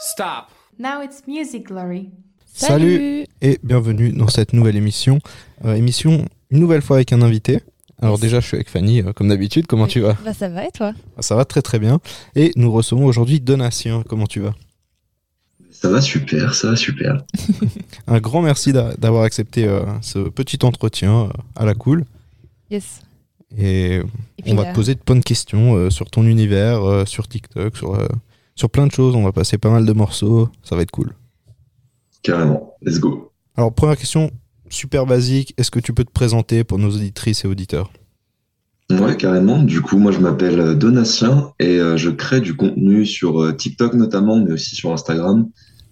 Stop. Now it's music glory. Salut. Et bienvenue dans cette nouvelle émission. Euh, émission une nouvelle fois avec un invité. Alors déjà, je suis avec Fanny, euh, comme d'habitude. Comment tu vas? Bah ça va et toi? Ça va très très bien. Et nous recevons aujourd'hui Donatien. Comment tu vas? Ça va super, ça va super. Un grand merci d'a- d'avoir accepté euh, ce petit entretien euh, à la cool. Yes. Et Et puis, on va te poser de bonnes questions euh, sur ton univers, euh, sur TikTok, sur, euh, sur plein de choses. On va passer pas mal de morceaux. Ça va être cool. Carrément. Let's go. Alors, première question super basique. Est-ce que tu peux te présenter pour nos auditrices et auditeurs? Ouais, carrément. Du coup, moi, je m'appelle Donatien et euh, je crée du contenu sur euh, TikTok notamment, mais aussi sur Instagram,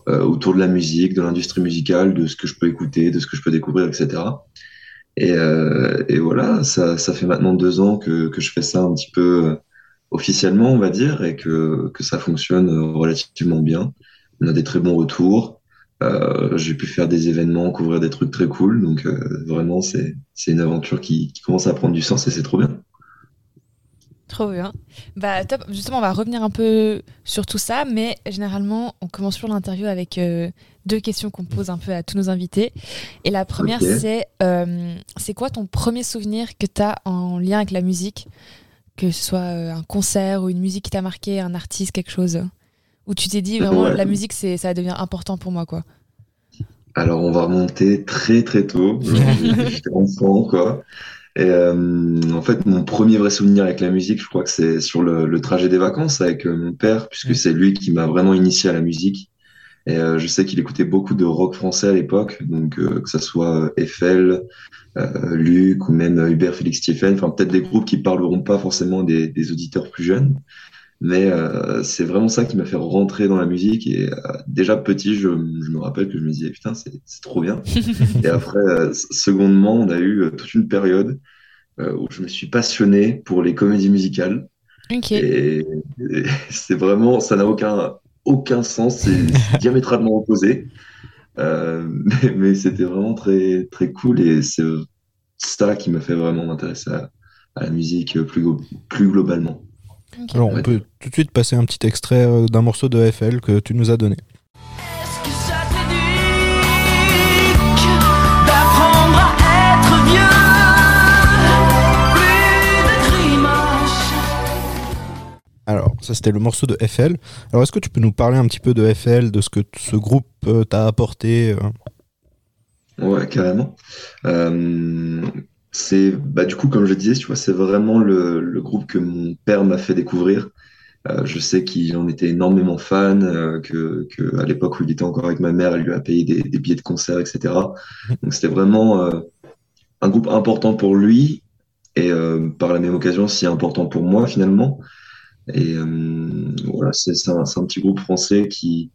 euh, autour de la musique, de l'industrie musicale, de ce que je peux écouter, de ce que je peux découvrir, etc. Et, euh, et voilà, ça, ça fait maintenant deux ans que, que je fais ça un petit peu euh, officiellement, on va dire, et que, que ça fonctionne euh, relativement bien. On a des très bons retours. Euh, j'ai pu faire des événements, couvrir des trucs très cool. Donc euh, vraiment, c'est une aventure qui, qui commence à prendre du sens et c'est trop bien. Trop bien. Bah top. Justement, on va revenir un peu sur tout ça, mais généralement, on commence toujours l'interview avec euh, deux questions qu'on pose un peu à tous nos invités. Et la première, c'est euh, c'est quoi ton premier souvenir que tu as en lien avec la musique? Que ce soit euh, un concert ou une musique qui t'a marqué, un artiste, quelque chose? Où tu t'es dit vraiment, Ouais. la musique, c'est ça devient important pour moi, quoi? Alors on va remonter très très tôt. J'étais enfant quoi. Et euh, en fait, mon premier vrai souvenir avec la musique, je crois que c'est sur le, le trajet des vacances avec euh, mon père, puisque Mm. c'est lui qui m'a vraiment initié à la musique. Et euh, je sais qu'il écoutait beaucoup de rock français à l'époque, donc euh, que ça soit euh, Eiffel, euh, Luc ou même Hubert Félix Stephen, enfin peut-être des groupes qui parleront pas forcément des, des auditeurs plus jeunes. Mais euh, c'est vraiment ça qui m'a fait rentrer dans la musique. Et euh, déjà petit, je, je me rappelle que je me disais, putain, c'est trop bien. Et après, euh, secondement, on a eu toute une période où je me suis passionné pour les comédies musicales. Ok. Et, et c'est vraiment, ça n'a aucun, aucun sens, c'est diamétralement opposé. Euh, mais mais c'était vraiment très, très cool et c'est ça qui m'a fait vraiment m'intéresser à, à la musique plus, plus globalement. Alors, on Ouais. peut tout de suite passer un petit extrait euh, d'un morceau de FL que tu nous as donné. Ça c'était le morceau de FL. Alors, est-ce que tu peux nous parler un petit peu de FL, de ce que ce groupe euh, t'a apporté euh? Ouais, carrément. Euh, c'est, bah, du coup, comme je disais, tu vois, c'est vraiment le, le groupe que mon père m'a fait découvrir. Je sais qu'il en était énormément fan, euh, que, à l'époque où il était encore avec ma mère, elle lui a payé des, billets de concert, etc. Donc c'était vraiment un groupe important pour lui et par la même occasion si important pour moi finalement. Et euh, voilà, c'est un, petit groupe français qui,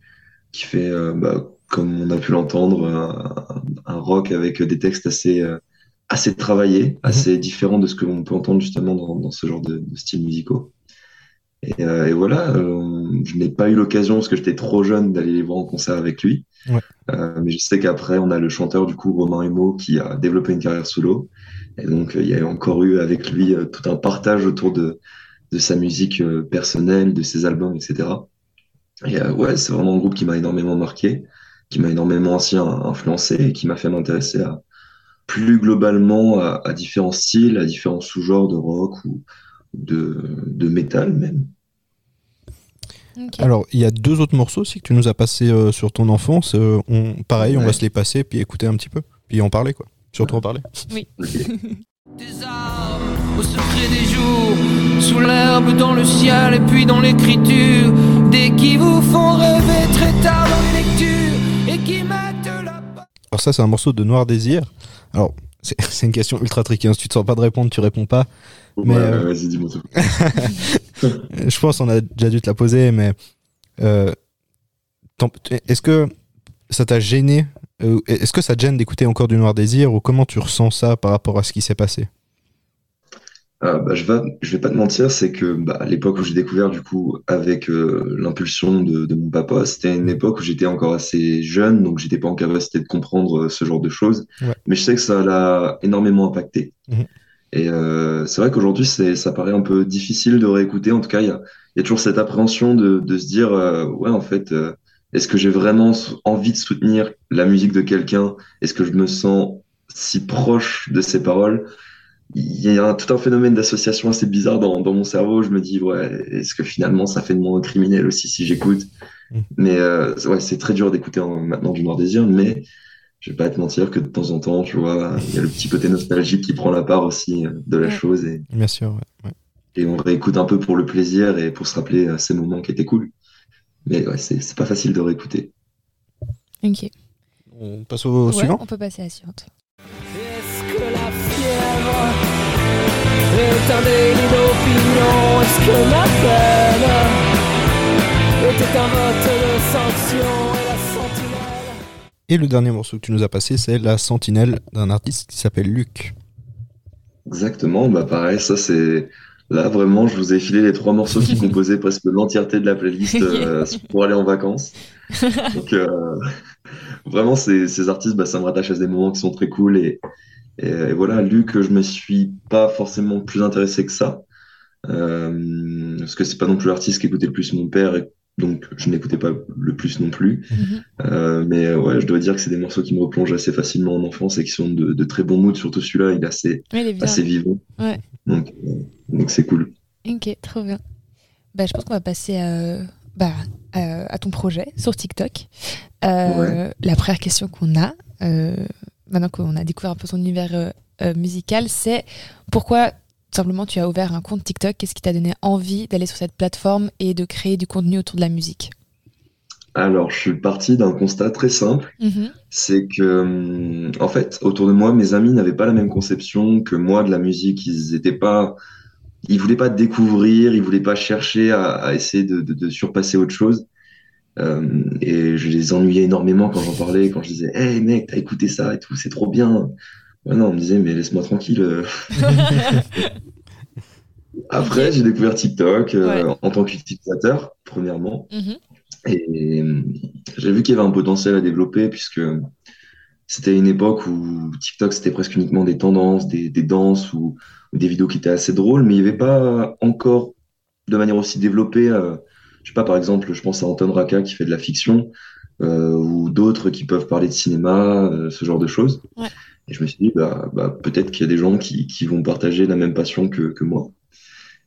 qui fait, euh, bah, comme on a pu l'entendre, un, un rock avec des textes assez, euh, assez travaillés, assez différents de ce que l'on peut entendre justement dans, dans ce genre de, de styles musicaux. Et, euh, et voilà, euh, je n'ai pas eu l'occasion, parce que j'étais trop jeune, d'aller les voir en concert avec lui. Ouais. Euh, mais je sais qu'après, on a le chanteur, du coup, Romain Humeau, qui a développé une carrière solo. Et donc, il y a encore eu avec lui tout un partage autour de, de sa musique euh, personnelle, de ses albums, etc. Et euh, ouais, c'est vraiment un groupe qui m'a énormément marqué, qui m'a énormément aussi in- influencé et qui m'a fait m'intéresser à plus globalement à, à différents styles, à différents sous-genres de rock ou de, de métal même. Alors, il y a deux autres morceaux aussi que tu nous as passés euh, sur ton enfance. Euh, on, pareil, on va se les passer, puis écouter un petit peu, puis en parler, quoi. Surtout en parler. Des arbres au secret des jours, sous l'herbe, dans le ciel et puis dans l'écriture, des qui vous font rêver très tard dans les lectures et qui mettent la Alors ça, c'est un morceau de Noir Désir. Alors, c'est une question ultra tricky. hein. Si tu te sens pas de répondre, tu réponds pas. Mais, Ouais, euh, vas-y, dis-moi tout. Je pense qu'on a déjà dû te la poser, mais euh, est-ce que ça t'a gêné euh, Est-ce que ça te gêne d'écouter encore du Noir Désir ou comment tu ressens ça par rapport à ce qui s'est passé? Ah, bah, je vais, je vais pas te mentir, c'est que bah, à l'époque où j'ai découvert, du coup, avec euh, l'impulsion de, de mon papa, c'était une époque où j'étais encore assez jeune, donc j'étais pas en capacité de comprendre euh, ce genre de choses. Ouais. Mais je sais que ça l'a énormément impacté. Mhm. Et euh, c'est vrai qu'aujourd'hui, ça paraît un peu difficile de réécouter. En tout cas, il y a, il y a toujours cette appréhension de, de se dire, euh, ouais, en fait, euh, est-ce que j'ai vraiment envie de soutenir la musique de quelqu'un? Est-ce que je me sens si proche de ses paroles? Il y a un, tout un phénomène d'association assez bizarre dans, dans mon cerveau. Je me dis, ouais, est-ce que finalement, ça fait de moi un criminel aussi si j'écoute? Mm. Mais euh, ouais, c'est très dur d'écouter en- maintenant du Noir Désir, mais je vais pas te mentir que de temps en temps, tu vois, il y a le petit côté nostalgique qui prend la part aussi euh, de la Ouais. chose et, Bien sûr, ouais. ouais. et on réécoute un peu pour le plaisir et pour se rappeler euh, ces moments qui étaient cool. Mais ouais, c'est c'est pas facile de réécouter. Ok. On passe au Ouais, suivant on peut passer à la suivante. Est-ce que la fièvre est un délit d'opinion? Est-ce que ma peine était un vote de sanction? Et la sentinelle Et le dernier morceau que tu nous as passé, c'est La Sentinelle d'un artiste qui s'appelle Luc. Exactement, bah pareil, ça c'est. Là vraiment, je vous ai filé les trois morceaux qui composaient presque l'entièreté de la playlist euh, pour aller en vacances. Donc euh, vraiment, ces, ces artistes, bah, ça me rattache à des moments qui sont très cool. Et, et, et voilà, Luc, je me suis pas forcément plus intéressé que ça. Euh, parce que c'est pas non plus l'artiste qui écoutait le plus mon père, et donc je n'écoutais pas le plus non plus. Mhm. Euh, mais ouais, je dois dire que c'est des morceaux qui me replongent assez facilement en enfance et qui sont de, de très bons moods, surtout celui-là, il est assez, Ouais, il est assez vivant. Ouais. Donc, donc c'est cool. Ok, trop bien. Bah, je pense qu'on va passer à, bah, à, à ton projet sur TikTok. Euh, La première question qu'on a, euh, maintenant qu'on a découvert un peu ton univers euh, musical, c'est pourquoi simplement tu as ouvert un compte TikTok? Qu'est-ce qui t'a donné envie d'aller sur cette plateforme et de créer du contenu autour de la musique? Alors, je suis parti d'un constat très simple, Mhm. c'est que, hum, en fait, autour de moi, mes amis n'avaient pas la même conception que moi de la musique. Ils étaient pas, ils voulaient pas découvrir, ils voulaient pas chercher à, à essayer de, de, de surpasser autre chose. Euh, et je les ennuyais énormément quand j'en parlais, quand je disais, hey mec, t'as écouté ça et tout, c'est trop bien. Ouais, non, on me disait, mais laisse-moi tranquille. Après, j'ai découvert TikTok euh, Ouais. en tant qu'utilisateur, premièrement. Mhm. Et euh, j'ai vu qu'il y avait un potentiel à développer puisque c'était une époque où TikTok c'était presque uniquement des tendances, des, des danses ou, ou des vidéos qui étaient assez drôles, mais il n'y avait pas encore de manière aussi développée. euh, je sais pas, par exemple, je pense à Anton Raka qui fait de la fiction euh, ou d'autres qui peuvent parler de cinéma, euh, ce genre de choses. Ouais. Et je me suis dit, bah, bah, peut-être qu'il y a des gens qui, qui vont partager la même passion que, que moi.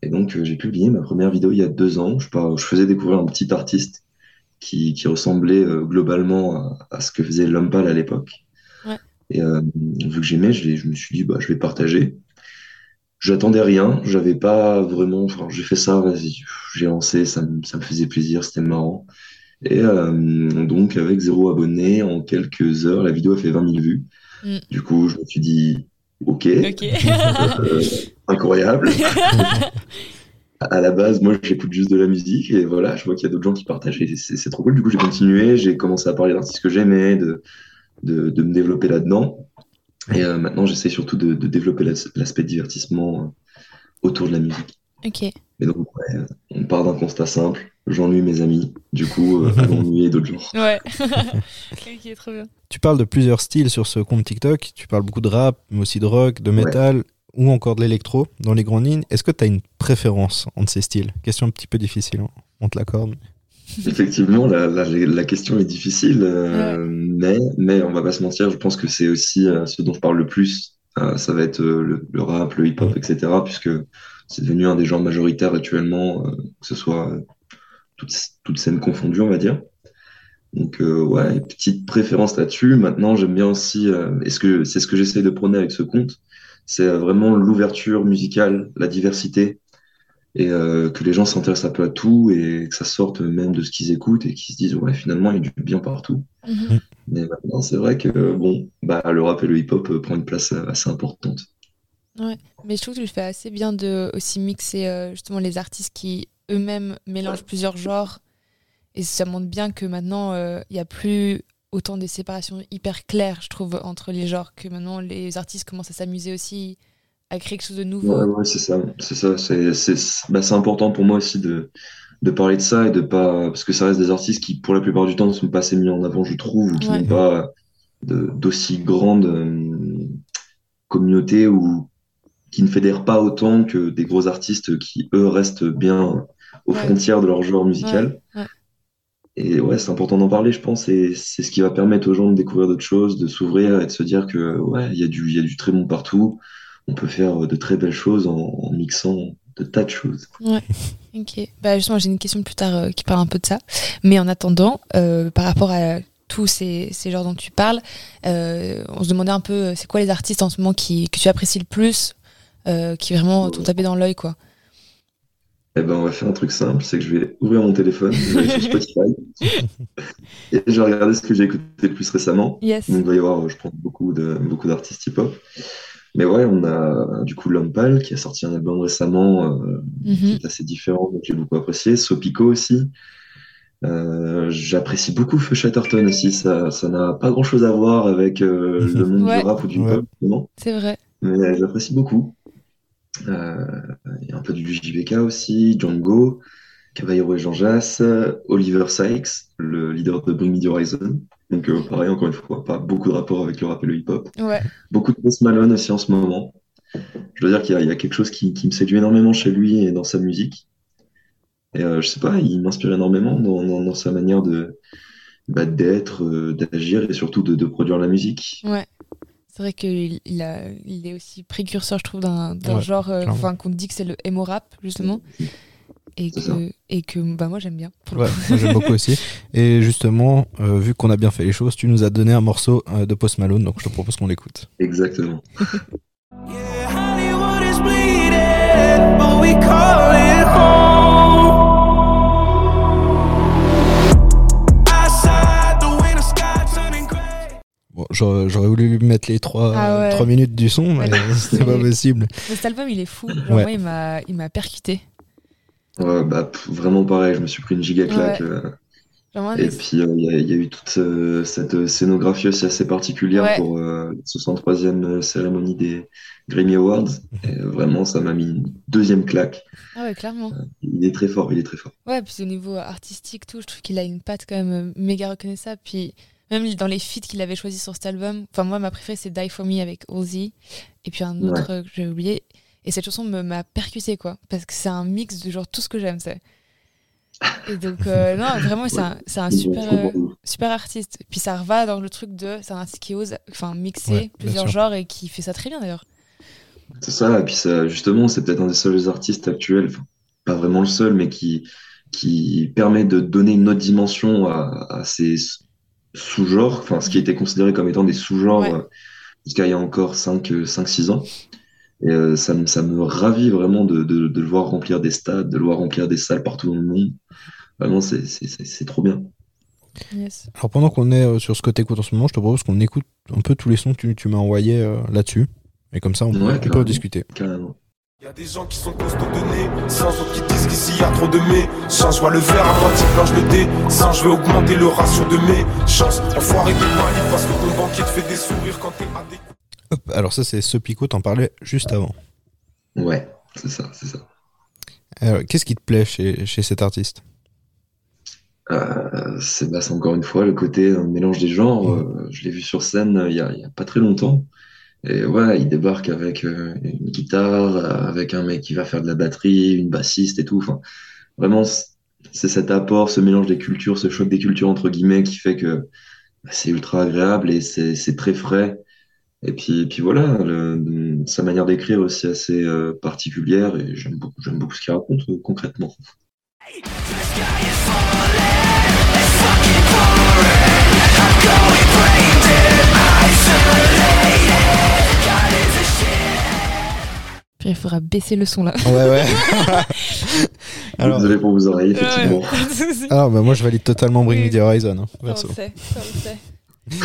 Et donc, euh, j'ai publié ma première vidéo il y a deux ans. Je, par- je faisais découvrir un petit artiste qui, qui ressemblait globalement à, à ce que faisait L'Homme Pâle à l'époque. Ouais. Et vu que j'aimais, je, je me suis dit, bah, je vais partager. J'attendais rien, j'avais pas vraiment. Enfin, j'ai fait ça, vas-y, j'ai lancé, ça me, ça me faisait plaisir, c'était marrant. Et euh, donc, avec zéro abonné, en quelques heures, la vidéo a fait 20 000 vues. Mm. Du coup, je me suis dit, ok, euh, incroyable. À la base, moi, j'écoute juste de la musique et voilà, je vois qu'il y a d'autres gens qui partagent et c'est c'est trop cool. Du coup, j'ai continué, j'ai commencé à parler d'artistes que j'aimais, de, de, de me développer là-dedans. Et euh, maintenant, j'essaie surtout de, de développer l'as- l'aspect divertissement euh, autour de la musique. ok. Et donc, ouais, on part d'un constat simple. J'ennuie mes amis. Du coup, euh, allons ennuyer d'autres gens. Ouais. ok, trop bien. Tu parles de plusieurs styles sur ce compte TikTok. Tu parles beaucoup de rap, mais aussi de rock, de métal ou encore de l'électro dans les grandes lignes. Est-ce que tu as une préférence entre ces styles? Question un petit peu difficile, hein. on te l'accorde. Effectivement, la, la, la question est difficile, euh, mais, mais on va pas se mentir, je pense que c'est aussi euh, ce dont je parle le plus. Euh, ça va être euh, le, le rap, le hip-hop, etc., puisque c'est devenu un des genres majoritaires actuellement, euh, que ce soit euh, toutes, toutes scènes confondues, on va dire. Donc, euh, ouais, petite préférence là-dessus. Maintenant, j'aime bien aussi, euh, est-ce que c'est ce que j'essaie de prôner avec ce compte, c'est vraiment l'ouverture musicale, la diversité et euh, que les gens s'intéressent un peu à tout et que ça sorte même de ce qu'ils écoutent et qu'ils se disent ouais finalement il y a du bien partout. Mhm. Mais maintenant c'est vrai que bon bah le rap et le hip-hop euh, prennent une place euh, assez importante. Mais je trouve que tu le fais assez bien de aussi mixer euh, justement les artistes qui eux-mêmes mélangent plusieurs genres. Et ça montre bien que maintenant, euh, il n'y a plus autant des séparations hyper claires, je trouve, entre les genres, que maintenant les artistes commencent à s'amuser aussi à créer quelque chose de nouveau. Ouais, ouais, c'est ça, c'est ça, c'est c'est bah, important pour moi aussi de de parler de ça et de pas parce que ça reste des artistes qui pour la plupart du temps ne sont pas assez mis en avant je trouve ou qui Ouais. n'ont pas d'aussi grande euh, communauté ou qui ne fédèrent pas autant que des gros artistes qui, eux, restent bien aux frontières de leur genre musical. Et ouais, c'est important d'en parler, je pense, et c'est ce qui va permettre aux gens de découvrir d'autres choses, de s'ouvrir et de se dire que ouais, il y a du, il y a du très bon partout. On peut faire de très belles choses en, en mixant de tas de choses. Ok. Bah justement, j'ai une question plus tard euh, qui parle un peu de ça. Mais en attendant, euh, par rapport à tous ces, ces genres dont tu parles, euh, on se demandait un peu, c'est quoi les artistes en ce moment qui, que tu apprécies le plus, euh, qui vraiment t'ont tapé dans l'œil, quoi? Eh ben, on va faire un truc simple, c'est que je vais ouvrir mon téléphone, je vais aller sur Spotify, et je vais regarder ce que j'ai écouté le plus récemment. Yes. Donc, il va y avoir, je pense, beaucoup de, beaucoup d'artistes hip-hop. Mais ouais, on a du coup Lompal qui a sorti un album récemment euh, qui Mhm. est assez différent, donc j'ai beaucoup apprécié. Sopico aussi. Euh, j'apprécie beaucoup Feu Chatterton aussi. Ça, ça n'a pas grand-chose à voir avec euh, le monde Ouais. du rap ou du Ouais. pop, justement. C'est vrai. Mais j'apprécie beaucoup. Euh, Il y a un peu du JBK aussi, Django, Caballero et Jean Jass, Oliver Sykes, le leader de Bring Me the Horizon. Donc euh, pareil, encore une fois, pas beaucoup de rapport avec le rap et le hip-hop. Ouais. Beaucoup de Post Malone aussi en ce moment. Je dois dire qu'il y, a- il y a quelque chose qui, qui me séduit énormément chez lui et dans sa musique. Et euh, je sais pas, il m'inspire énormément dans, dans- dans sa manière de bah, d'être, euh, d'agir et surtout de, de produire la musique. Ouais. C'est vrai qu'il il est aussi précurseur, je trouve, d'un Ouais, genre, euh, enfin, qu'on dit que c'est le emo rap, justement. Et ça. que, et que bah, moi, j'aime bien. Pour le coup. j'aime beaucoup aussi. Et justement, euh, vu qu'on a bien fait les choses, tu nous as donné un morceau euh, de Post Malone, donc je te propose qu'on l'écoute. Exactement. Bon, j'aurais j'aurais voulu lui mettre les trois, Ah ouais. trois minutes du son, mais Ouais. c'était pas possible. Cet album, il est fou. Genre, Ouais. moi, il m'a, il m'a percuté. Ouais, bah, pff, vraiment pareil, je me suis pris une giga claque. Ouais. euh, Et puis, euh, il y, a- il y a eu toute euh, cette scénographie aussi assez particulière Ouais. pour euh, la 63e cérémonie des Grammy Awards. Et vraiment, ça m'a mis une deuxième claque. Ah ouais, clairement. Il est très fort, il est très fort. Ouais, puis au niveau artistique, tout, je trouve qu'il a une patte quand même euh, méga reconnaissable. Puis même dans les feats qu'il avait choisis sur cet album, enfin, moi, ma préférée, c'est Die For Me avec Ozzy. Et puis un autre euh, que j'ai oublié. Et cette chanson m'a percuté, quoi. Parce que c'est un mix de genre tout ce que j'aime, c'est. Et donc, euh, non, vraiment, c'est un, un super, euh, super artiste. Puis ça va dans le truc de. C'est un artiste qui ose enfin, mixer Ouais, plusieurs sûr. genres et qui fait ça très bien d'ailleurs. C'est ça, et puis ça, justement, c'est peut-être un des seuls artistes actuels, pas vraiment le seul, mais qui, qui permet de donner une autre dimension à, à ces sous-genres, enfin, ce qui était considéré comme étant des sous-genres Ouais. euh, jusqu'à il y a encore 5-6 ans. Et euh, ça, me- ça me ravit vraiment de, de, de le voir remplir des stades, de le voir remplir des salles partout dans le monde. Vraiment, c'est c'est- c'est- c'est trop bien. Yes. Alors pendant qu'on est euh, sur ce que t'écoutes en ce moment, je te propose qu'on écoute un peu tous les sons que tu, tu m'as envoyés euh, là-dessus. Et comme ça, on, peut- Ouais, on peut discuter. Carrément. Y a des gens qui sont costauds de nez, sans autres qui disent qu'ici y a trop de mais. Change, vois le verre à moitié plein, je le dé. Sans, je vais augmenter le ratio de mes chances. Enfoiré de Mali, parce que ton banquier te fait des sourires quand t'es à des Hop, alors ça, c'est ce Pico, t'en parlais juste avant. Ouais, c'est ça, c'est ça. Alors, Qu'est-ce qui te plaît chez, chez cet artiste? Euh, c'est bah, c'est encore une fois le côté euh, mélange des genres. Mm. Euh, je l'ai vu sur scène euh, il y a, pas très longtemps. Et ouais, il débarque avec une guitare, avec un mec qui va faire de la batterie, une bassiste et tout. Enfin, vraiment, c'est cet apport, ce mélange des cultures, ce choc des cultures entre guillemets qui fait que bah, c'est ultra agréable et c'est très frais. Et puis, puis voilà, le- sa manière d'écrire aussi assez euh, particulière et j'aime beaucoup, j'aime beaucoup ce qu'il raconte euh, concrètement. Puis il faudra baisser le son là. Ouais, ouais. alors, Désolé pour vos oreilles, effectivement. alors bah, moi, je valide totalement Bring Me the Horizon. hein, on perso. le sait, ça, on le sait.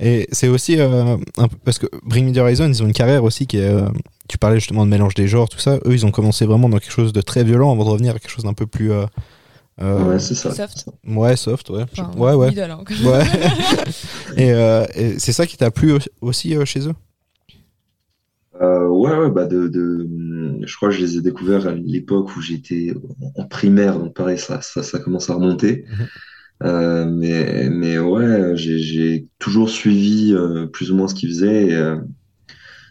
Et c'est aussi euh, un peu- parce que Bring Me the Horizon, ils ont une carrière aussi qui est. euh, tu parlais justement de mélange des genres, tout ça. Eux, ils ont commencé vraiment dans quelque chose de très violent avant de revenir à quelque chose d'un peu plus. euh, euh, Ouais, c'est ça. Soft. ouais, soft, ouais. Enfin, ouais, ouais. middle, hein. Ouais. et euh, et c'est ça qui t'a plu au- aussi euh, chez eux? Euh, ouais, ouais, bah de, de, je crois que je les ai découverts à l'époque où j'étais en primaire, donc pareil, ça, ça, ça commence à remonter. Euh, mais, mais ouais, j'ai, j'ai toujours suivi euh, plus ou moins ce qu'ils faisaient. Et, euh,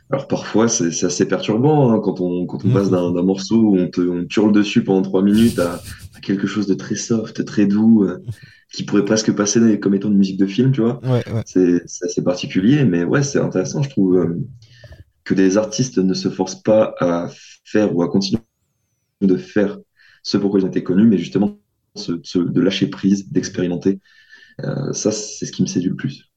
Alors parfois, c'est c'est assez perturbant hein, quand on, quand on passe d'un d'un morceau où on te, on hurle dessus pendant trois minutes à, à quelque chose de très soft, très doux, euh, qui pourrait presque passer comme étant une musique de film, tu vois. Ouais, ouais. C'est c'est assez particulier, mais ouais, c'est intéressant, je trouve, euh, que des artistes ne se forcent pas à faire ou à continuer de faire ce pourquoi ils ont été connus, mais justement ce- ce- de lâcher prise, d'expérimenter. Euh, ça, c'est ce qui me séduit le plus.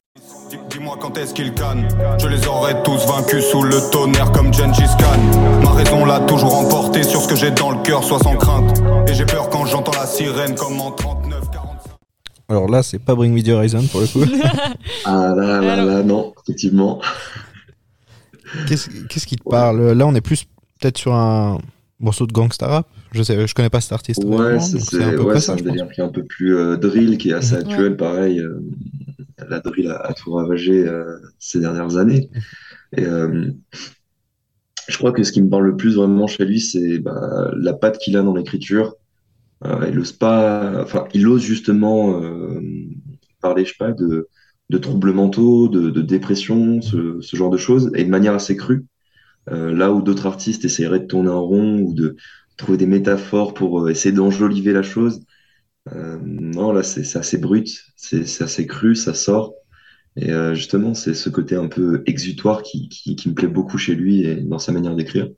Dis- Dis-moi quand est-ce qu'ils cannent Je les aurais tous vaincus sous le tonnerre comme Gengis Khan Ma raison l'a toujours emporté sur ce que j'ai dans le cœur, soit sans crainte Et j'ai peur quand j'entends la sirène comme en 39, 45 Alors là, c'est pas Bring Me the Horizon pour le coup. Ah là, là, là, non, effectivement. Qu'est-ce qu'est-ce qui te parle? Là, on est plus peut-être sur un morceau de gangsta rap. Je sais, je connais pas cet artiste. Ouais, vraiment, c'est un peu ouais, ça, un délire qui est un peu plus euh, drill, qui est assez actuel, pareil. euh, la drill a, a tout ravagé euh, ces dernières années. Et euh, je crois que ce qui me parle le plus vraiment chez lui, c'est bah, la patte qu'il a dans l'écriture. Euh, il ose pas, enfin, il ose justement euh, parler, je sais pas, de, de troubles mentaux, de, de dépression, ce, ce genre de choses, et de manière assez crue. Euh, là où d'autres artistes essaieraient de tourner en rond ou de trouver des métaphores pour euh, essayer d'enjoliver la chose. Euh, non, là, c'est c'est assez brut, c'est c'est assez cru, ça sort. Et euh, justement, c'est ce côté un peu exutoire qui, qui, qui me plaît beaucoup chez lui et dans sa manière d'écrire.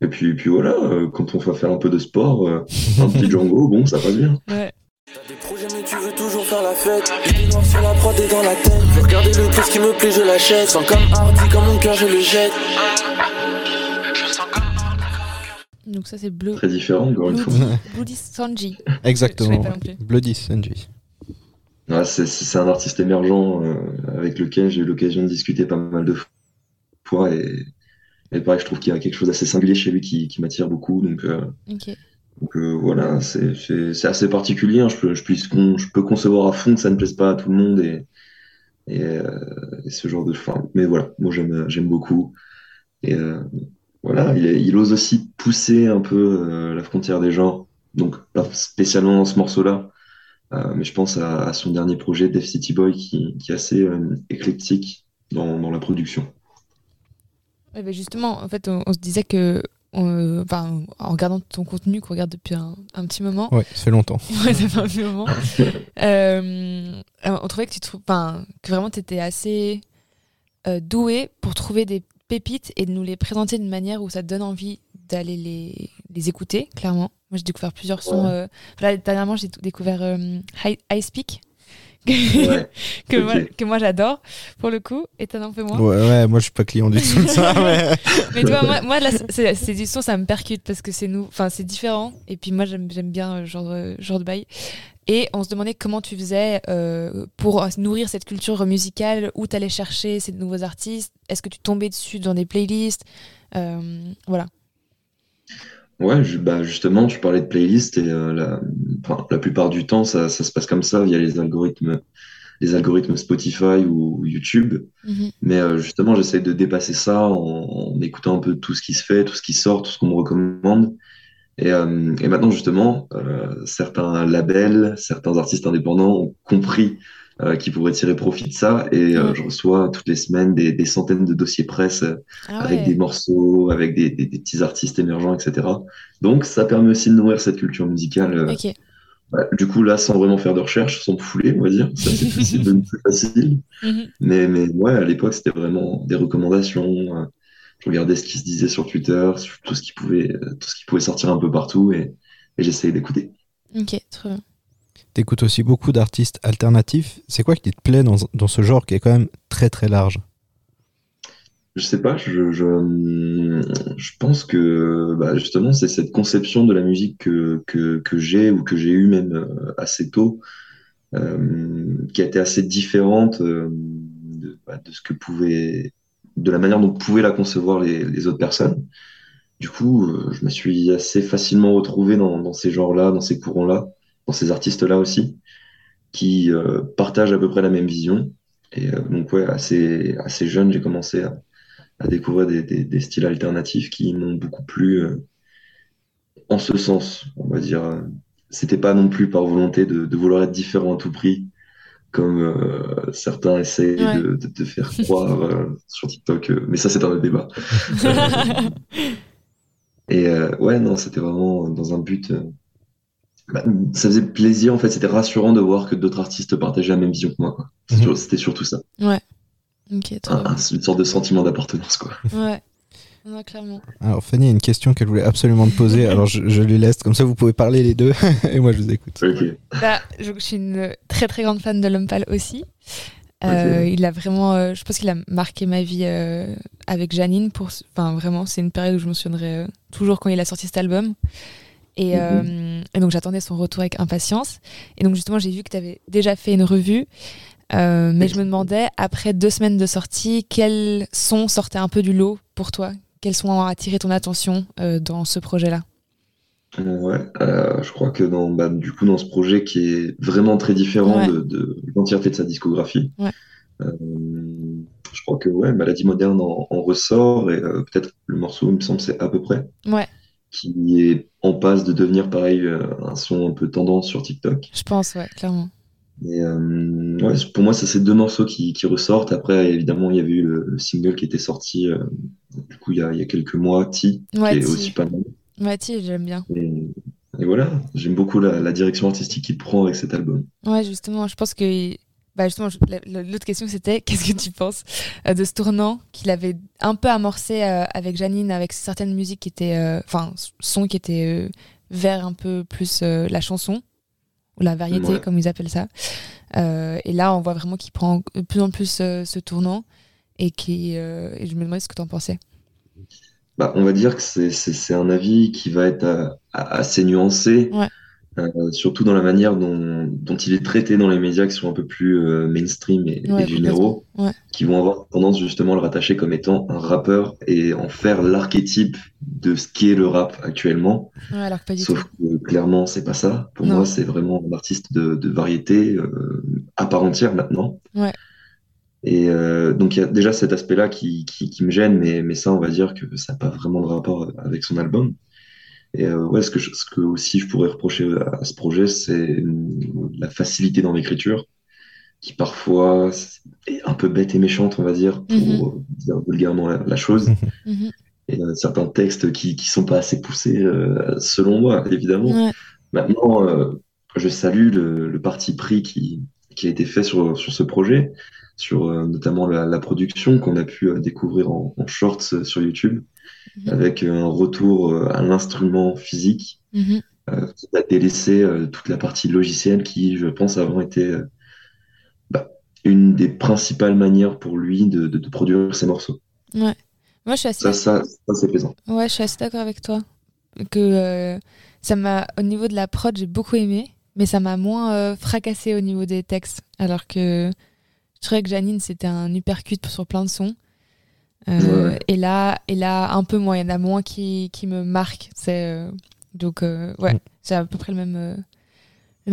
Et puis, puis voilà, euh, quand on va faire un peu de sport, euh, un petit Django, bon, ça passe bien. Ouais. T'as des projets mais tu veux toujours faire la fête sur la prod et dans la tête le ce qui me plaît je l'achète Sans comme hardy comme mon cœur je le jette Donc ça c'est Blue. Très différent, encore une fois. Bloody, Sanji. Exactement. Bloody Sanji. Ouais, c'est un artiste émergent euh, avec lequel j'ai eu l'occasion de discuter pas mal de fois. Et, et pareil, je trouve qu'il y a quelque chose d'assez singulier chez lui qui, qui m'attire beaucoup. Donc, euh. Donc euh, voilà, c'est assez particulier. hein. Je peux, je, puisse con- je peux concevoir à fond que ça ne plaise pas à tout le monde et, et, euh, et ce genre de. Enfin, mais voilà, moi j'aime j'aime beaucoup. Et euh, voilà, il, est- il ose aussi pousser un peu euh, la frontière des genres. Donc pas spécialement dans ce morceau-là, euh, mais je pense à, à son dernier projet, Death City Boy, qui, qui est assez euh, éclectique dans, dans la production. Ouais, bah justement, en fait, on, on se disait que, on- enfin, en regardant ton contenu qu'on regarde depuis un, un petit moment, Ouais, ça fait longtemps. ouais, ça fait un petit moment, euh, on trouvait que tu trouves, enfin, que vraiment tu étais assez euh, doué pour trouver des pépites et de nous les présenter d'une manière où ça te donne envie d'aller les, les écouter, clairement. Moi, j'ai découvert plusieurs sons. Ouais. euh, là, dernièrement, j'ai découvert euh, High, High Speak. Ouais, que, moi, que moi j'adore pour le coup étonnant un peu moins Ouais, ouais, moi je suis pas client du tout de ça. mais- vois, moi, moi là, c'est c'est du son, ça me percute parce que c'est nous, enfin, c'est différent. Et puis moi, j'aime j'aime bien euh, genre, euh, genre de bail. Et on se demandait comment tu faisais euh, pour nourrir cette culture musicale, où tu allais chercher ces nouveaux artistes. Est-ce que tu tombais dessus dans des playlists Euh, Voilà. Ouais, je- bah justement, tu parlais de playlist et euh, la, enfin, la plupart du temps, ça, ça se passe comme ça via les algorithmes, les algorithmes Spotify ou YouTube. Mhm. Mais euh, justement, j'essaie de dépasser ça en, en écoutant un peu tout ce qui se fait, tout ce qui sort, tout ce qu'on me recommande. Et, euh, et maintenant, justement, euh, certains labels, certains artistes indépendants ont compris euh, qu'ils pourraient tirer profit de ça. Et euh, Ouais. je reçois toutes les semaines des, des centaines de dossiers presse euh, Ah avec des morceaux, avec des, des- des petits artistes émergents, etc. Donc, ça permet aussi de nourrir cette culture musicale. euh, Ok. bah, du coup, là, sans vraiment faire de recherche, sans me fouler, on va dire. Ça, c'est plus, plus facile. Mhm. Mais, mais ouais, à l'époque, c'était vraiment des recommandations. Je regardais ce qui se disait sur Twitter, sur tout ce qui pouvait, euh, tout ce qui pouvait sortir un peu partout et, et j'essayais d'écouter. Ok, très bien. T'écoutes aussi beaucoup d'artistes alternatifs. C'est quoi qui te plaît dans, dans ce genre qui est quand même très très large? Je sais pas, je, je, je pense que bah, justement, c'est cette conception de la musique que, que, que j'ai ou que j'ai eu même euh, assez tôt, euh, qui a été assez différente euh, de, bah, de ce que pouvait, de la manière dont pouvaient la concevoir les, autres personnes. Du coup, euh, je me suis assez facilement retrouvé dans, ces genres-là, dans ces courants-là, dans ces artistes-là aussi, qui euh, partagent à peu près la même vision. Et euh, donc, ouais, assez, jeune, j'ai commencé à, découvrir des, styles alternatifs qui m'ont beaucoup plu en ce sens, on va dire. C'était pas non plus par volonté de vouloir être différent à tout prix. Comme euh, certains essayent Ouais. de, de, de faire croire euh, sur TikTok. euh, mais ça, c'est un autre débat. Et euh, ouais, non, c'était vraiment dans un but. euh, bah, ça faisait plaisir, en fait, c'était rassurant de voir que d'autres artistes partageaient la même vision que moi. C'était Mhm. C'était surtout ça. ok, trop Un- un- une sorte de sentiment d'appartenance, quoi. Ouais. Non, clairement. Alors Fanny a une question qu'elle voulait absolument te poser, alors je, je lui laisse, comme ça vous pouvez parler les deux, et moi je vous écoute. Bah, je, je suis une très très grande fan de Lompal aussi. Euh. Il a vraiment, euh, je pense qu'il a marqué ma vie euh, avec Janine. Pour, enfin, vraiment, c'est une période où je me souviendrai euh, toujours quand il a sorti cet album. Et, Mhm. euh, et donc j'attendais son retour avec impatience. Et donc justement, j'ai vu que tu avais déjà fait une revue. Euh, mais je me demandais, après deux semaines de sortie, quels sons sortaient un peu du lot pour toi? Quels sons ont attiré ton attention euh, dans ce projet-là? Ouais, euh, je crois que dans, bah, du coup, dans ce projet qui est vraiment très différent Ouais. de, de l'entièreté de sa discographie, Ouais. euh, je crois que ouais, Maladie moderne en, en ressort et euh, peut-être le morceau, il me semble, c'est à peu près, Ouais, qui est en passe de devenir pareil, un son un peu tendance sur TikTok. je pense, ouais, clairement. Et euh, ouais, pour moi, c'est ces deux morceaux qui, qui ressortent. Après, évidemment, il y avait eu le, le single qui était sorti euh, du coup il y a, il y a quelques mois, Ti, Ouais, qui est Ti. aussi pas mal. Ouais, si, j'aime bien. Et, et voilà, j'aime beaucoup la, la direction artistique qu'il prend avec cet album. Ouais, justement, je pense que. Bah justement, l'autre question c'était qu'est-ce que tu penses euh, de ce tournant qu'il avait un peu amorcé avec Janine, avec certaines musiques qui étaient. euh, Enfin, sons qui étaient vers un peu plus la chanson, ou la variété, Ouais. comme ils appellent ça. Euh, et là, on voit vraiment qu'il prend de plus en plus euh, ce tournant et, qui, euh, et je me demandais ce que tu en pensais. Bah, on va dire que c'est un avis qui va être assez nuancé, Ouais. Euh, surtout dans la manière dont, dont il est traité dans les médias qui sont un peu plus euh, mainstream et, Ouais, et généraux. Ouais. qui vont avoir tendance justement à le rattacher comme étant un rappeur et en faire l'archétype de ce qu'est le rap actuellement. Ouais, alors que pas du Sauf tout. que clairement, c'est pas ça. Pour Non. moi, c'est vraiment un artiste de, de variété euh, à part entière maintenant. Et donc, il y a déjà cet aspect-là qui, qui, qui me gêne, mais, mais ça, on va dire que ça n'a pas vraiment de rapport avec son album. Et euh, ouais, ce que, je- ce que aussi je pourrais reprocher à, à ce projet, c'est hum, la facilité dans l'écriture, qui parfois est un peu bête et méchante, on va dire, pour euh, dire vulgairement la, la chose. Mhm. Et euh, certains textes qui, qui sont pas assez poussés, euh, selon moi, évidemment. Ouais. Maintenant, euh, je salue le, le parti pris qui, qui a été fait sur, sur ce projet, sur euh, notamment la, la production qu'on a pu euh, découvrir en, en shorts euh, sur YouTube, Mhm. avec euh, un retour euh, à l'instrument physique Mhm. euh, qui a délaissé euh, toute la partie logicielle qui, je pense, avant été euh, bah, une des principales manières pour lui de, de, de produire ses morceaux. Ouais. Moi, je suis assez Ça, ça, ça c'est plaisant. Ouais, je suis assez d'accord avec toi. Que ça m'a, au niveau de la prod, j'ai beaucoup aimé, mais ça m'a moins fracassé au niveau des textes. Alors que je trouvais que Janine, c'était un uppercut sur plein de sons. Euh, Ouais. Et là, et là, un peu moins. Il y en a moins qui, qui me marquent. C'est, euh, donc, euh, ouais, Mm. c'est à peu près le même,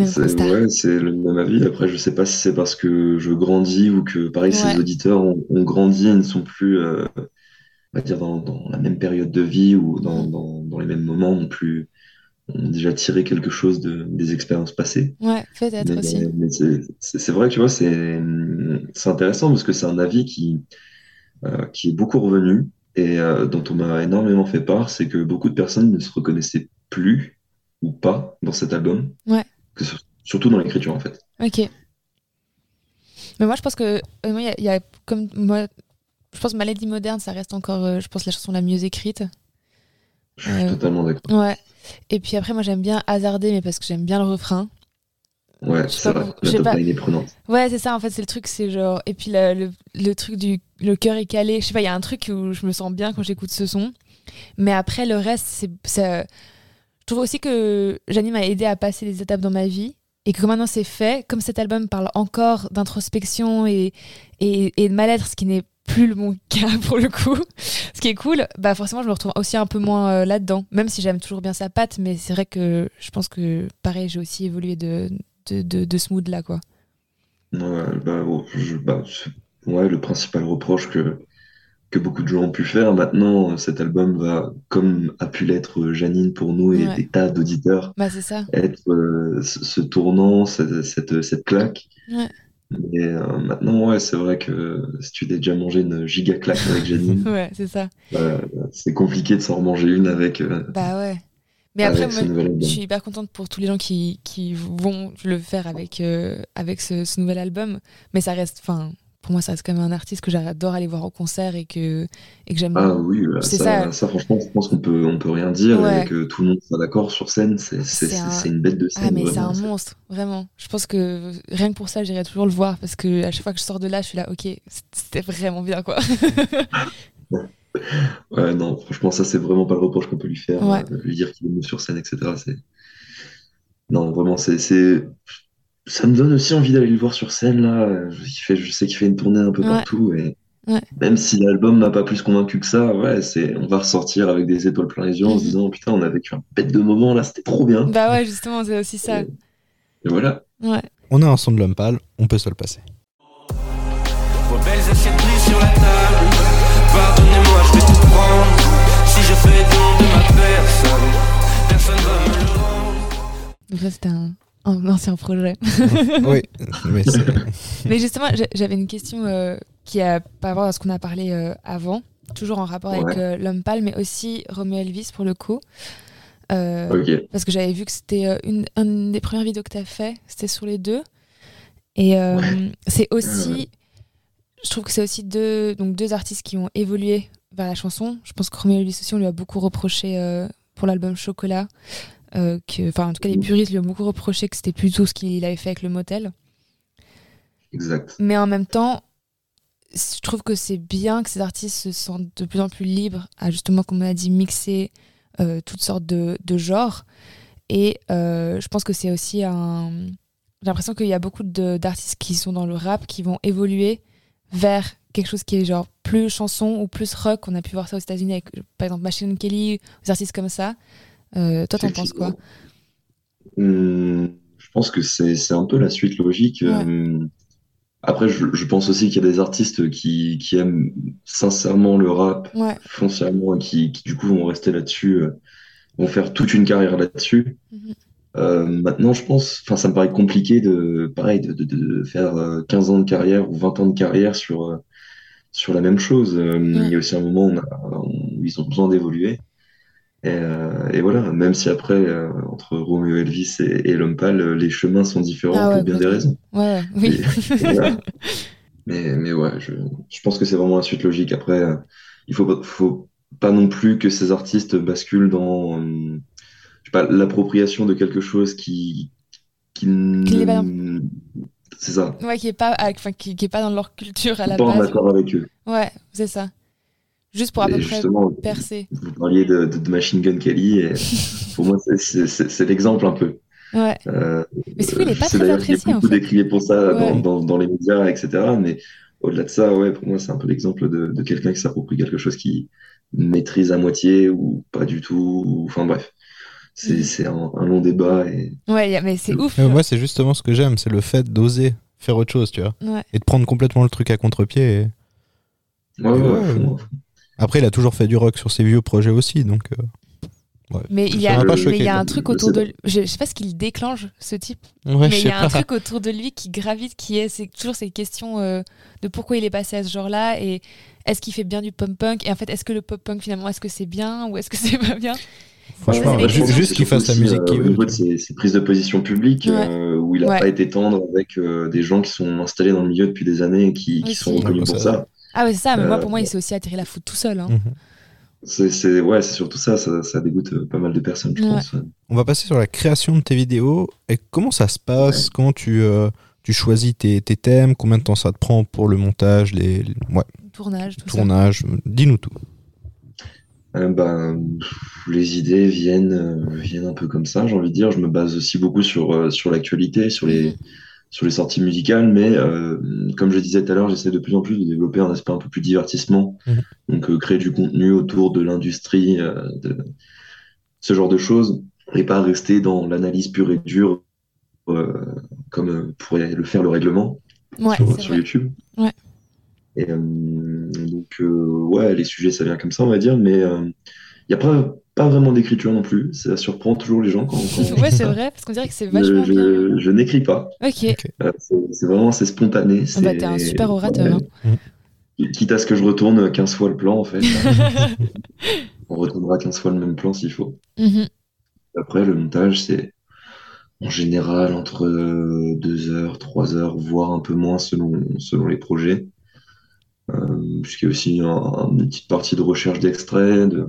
C'est ouais, le même avis. Après, je sais pas si c'est parce que je grandis ou que, pareil, Ouais. ces auditeurs ont, ont grandi et ne sont plus, euh, on va dire, dans, dans la même période de vie ou dans, Mm. dans, dans les mêmes moments, non plus, ont déjà tiré quelque chose de, des expériences passées. Ouais, peut-être aussi. mais c'est vrai que tu vois, c'est c'est intéressant parce que c'est un avis qui, qui est beaucoup revenu et euh, dont on m'a énormément fait part, c'est que beaucoup de personnes ne se reconnaissaient plus ou pas dans cet album, Ouais. que surtout dans l'écriture en fait. Ok. Mais moi, je pense que, euh, il y a- il y, a comme moi, je pense Maladie moderne, ça reste encore, euh, je pense, la chanson la mieux écrite. Je suis Euh, totalement d'accord. Ouais. Et puis après, moi, j'aime bien hasarder, mais parce que j'aime bien le refrain. Ouais, c'est pas vrai. pas. est prenante. Ouais, c'est ça, en fait, c'est le truc, c'est genre. Et puis le, le, le truc du. Le cœur est calé. Je sais pas, il y a un truc où je me sens bien quand j'écoute ce son. Mais après, le reste, c'est. ça- Je trouve aussi que Janine m'a aidé à passer des étapes dans ma vie. Et que maintenant c'est fait, comme cet album parle encore d'introspection et, et, et de mal-être, ce qui n'est plus le mon cas pour le coup, ce qui est cool, bah forcément je me retrouve aussi un peu moins euh, là-dedans, même si j'aime toujours bien sa patte, mais c'est vrai que je pense que pareil, j'ai aussi évolué de, de, de, de ce mood-là, quoi. Ouais, bah, je- bah, ouais, le principal reproche que, que beaucoup de gens ont pu faire maintenant, euh, cet album va, comme a pu l'être euh, Janine pour nous et Ouais. des tas d'auditeurs, Bah être euh, ce, tournant, cette, cette, cette claque. Ouais. Mais euh, maintenant, ouais, c'est vrai que si tu t'es déjà mangé une giga claque avec Janine, Ouais, c'est ça. euh, c'est compliqué de s'en remanger une avec. Bah ouais. Mais après, avec ce moi, je suis hyper contente pour tous les gens qui, qui vont le faire avec, euh, avec ce, ce nouvel album. Mais ça reste, enfin, pour moi, ça reste quand même un artiste que j'adore aller voir au concert et que, et que j'aime Ah oui, C'est ça, ça. ça, franchement, je pense qu'on peut, on peut rien dire Ouais. et que tout le monde soit d'accord sur scène. C'est c'est- C'est un- c'est une bête de scène. Ah, mais c'est un monstre, vraiment. Je pense que rien que pour ça, j'irai toujours le voir parce que à chaque fois que je sors de là, je suis là, ok, c'était vraiment bien, quoi. Ouais, non, franchement, ça, c'est vraiment pas le reproche qu'on peut lui faire. Ouais. euh, lui dire qu'il est bon sur scène, etc. C'est... Non, vraiment, c'est, c'est... Ça me donne aussi envie d'aller le voir sur scène, là. Il fait, je sais qu'il fait une tournée un peu Ouais. partout. Et Ouais. même si l'album m'a pas plus convaincu que ça, ouais, c'est... on va ressortir avec des étoiles plein les yeux en se Mhm. disant, putain, on a vécu un bête de moment, là, c'était trop bien. bah ouais, justement, c'est aussi ça. Et voilà. Ouais. On a un son de l'homme pâle, on peut se le passer. Vos belles assiettes prises sur la table. Pardonnez-moi, je vais tout prendre. Si je fais don de ma personne, personne va me le rendre. Donc ça, c'était un, un ancien projet. oui, mais c'est- Mais justement, j'a- j'avais une question euh, qui a pas à voir à ce qu'on a parlé euh, avant, toujours en rapport avec euh, l'homme pâle, mais aussi Romeo Elvis pour le coup. Euh. Parce que j'avais vu que c'était euh, une, une des premières vidéos que tu as fait, c'était sur les deux. Et euh, c'est aussi, Ouais. Je trouve que c'est aussi deux, donc deux artistes qui ont évolué vers la chanson. Je pense que Romeo Elvis aussi, on lui a beaucoup reproché euh, pour l'album Chocolat. euh, que, enfin, en tout cas, les puristes lui ont beaucoup reproché que c'était plutôt ce qu'il avait fait avec le motel. Exact. Mais en même temps, je trouve que c'est bien que ces artistes se sentent de plus en plus libres à justement, comme on a dit, mixer euh, toutes sortes de, de genres. Et je pense que c'est aussi un. J'ai l'impression qu'il y a beaucoup d'artistes qui sont dans le rap qui vont évoluer vers quelque chose qui est genre plus chanson ou plus rock. On a pu voir ça aux États-Unis avec par exemple Machine Kelly, des artistes comme ça. Euh, toi, t'en penses quoi? Hum, je pense que c'est un peu la suite logique. Ouais. Hum, Après, je, je pense aussi qu'il y a des artistes qui, qui aiment sincèrement le rap, Ouais. foncièrement, et qui, qui du coup vont rester là-dessus, euh, vont faire toute une carrière là-dessus. Mhm. Euh, maintenant, je pense, enfin, ça me paraît compliqué de, pareil, de, de, de faire euh, 15 ans de carrière ou 20 ans de carrière sur, euh, sur la même chose. Euh, Il y a aussi un moment où, on a- où ils ont besoin d'évoluer. Et, euh, et voilà, même si après, euh, entre Romeo Elvis et, et l'homme pâle, euh, les chemins sont différents Ah ouais, pour bien des raisons. Ouais, oui. Et- voilà. Mais, mais ouais, je, je pense que c'est vraiment la suite logique. Après, euh, il faut, faut pas non plus que ces artistes basculent dans euh, pas, l'appropriation de quelque chose qui, qui pas c'est ça, Ouais, qui est pas, enfin, qui, qui est pas dans leur culture à la pas en base. accord avec eux. Ouais, c'est ça. Juste pour à peu près percer. vous parliez de, de, de Machine Gun Kelly, et pour moi, c'est- l'exemple un peu. Ouais. Euh, Mais c'est il est pas très est apprécié en beaucoup fait. décrié pour ça dans, dans, dans les médias, etc. Mais au-delà de ça, ouais, pour moi, c'est un peu l'exemple de, de quelqu'un qui s'approprie quelque chose qui maîtrise à moitié ou pas du tout. ou- Enfin bref, c'est c'est un, un long débat. Et... Ouais, mais c'est ouf. Mais moi, c'est justement ce que j'aime, c'est le fait d'oser faire autre chose, tu vois. Ouais. Et de prendre complètement le truc à contre-pied. et- Ouais, ouais. Après, il a toujours fait du rock sur ses vieux projets aussi, donc. euh, ouais. Mais il y a, mais choqué, il y a un truc autour de lui. Je, je sais pas ce qu'il déclenche, ce type. Ouais, mais il y a un truc autour de lui qui gravite, qui est, c'est toujours ces questions euh, de pourquoi il est passé à ce genre-là et est-ce qu'il fait bien du pop-punk et en fait, est-ce que le pop-punk finalement, est-ce que c'est bien ou est-ce que c'est pas bien? Franchement, Ouais, que juste qu'il fasse la musique euh, veut. Tu vois. ses, ses prises de position publiques, Ouais. euh, où il n'a Ouais. pas été tendre avec euh, des gens qui sont installés dans le milieu depuis des années et qui, qui sont reconnus Ouais, pour ça- ça. Ah ouais, c'est ça, mais moi Euh, pour moi, il s'est aussi attiré la foudre tout seul. hein. Mhm. C'est, c'est, ouais, c'est surtout ça, ça, ça dégoûte euh, pas mal de personnes, je Ouais. pense. On va passer sur la création de tes vidéos. Et comment ça se passe? Comment tu, euh, tu choisis tes, tes thèmes? Combien de temps ça te prend pour le montage, les, les- ouais, Tournage, tout ça. tournage Dis-nous tout. Euh, ben, les idées viennent, euh, viennent un peu comme ça, j'ai envie de dire. Je me base aussi beaucoup sur, euh, sur l'actualité, sur les, Mhm. sur les sorties musicales, mais euh, comme je disais tout à l'heure, j'essaie de plus en plus de développer un aspect un peu plus divertissement. Mhm. Donc, euh, créer du contenu autour de l'industrie, euh, de ce genre de choses, et pas rester dans l'analyse pure et dure, euh, comme euh, pourrait le faire le règlement Ouais, sur. YouTube. Ouais. Et euh, donc, euh, ouais, les sujets, ça vient comme ça, on va dire, mais il n'y a pas pas vraiment d'écriture non plus. Ça surprend toujours les gens quand, quand- Ouais, c'est vrai, parce qu'on dirait que c'est je, vachement je- je n'écris pas. Ok. Euh, c'est c'est vraiment assez spontané. Ah bah, c'est- t'es un super orateur. ouais. hein. Quitte à ce que je retourne 15 fois le plan, en fait. On retournera 15 fois le même plan s'il faut. Mhm. Après, le montage, c'est en général entre 2 heures, 3 heures, voire un peu moins selon, selon les projets. Euh, puisqu'il y a aussi un- une petite partie de recherche d'extraits. de-